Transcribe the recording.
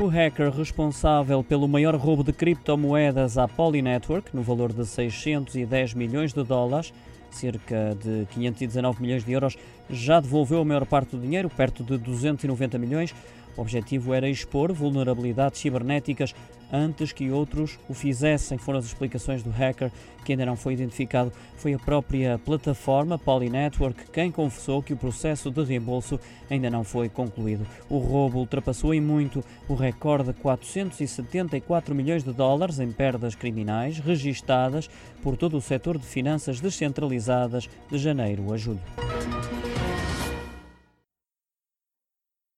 O hacker responsável pelo maior roubo de criptomoedas à Poly Network, no valor de 610 milhões de dólares, cerca de 519 milhões de euros, já devolveu a maior parte do dinheiro, perto de 290 milhões. O objetivo era expor vulnerabilidades cibernéticas antes que outros o fizessem. Foram as explicações do hacker, que ainda não foi identificado. Foi a própria plataforma Poly Network quem confessou que o processo de reembolso ainda não foi concluído. O roubo ultrapassou em muito o recorde de 474 milhões de dólares em perdas criminais registadas por todo o setor de finanças descentralizadas de janeiro a julho.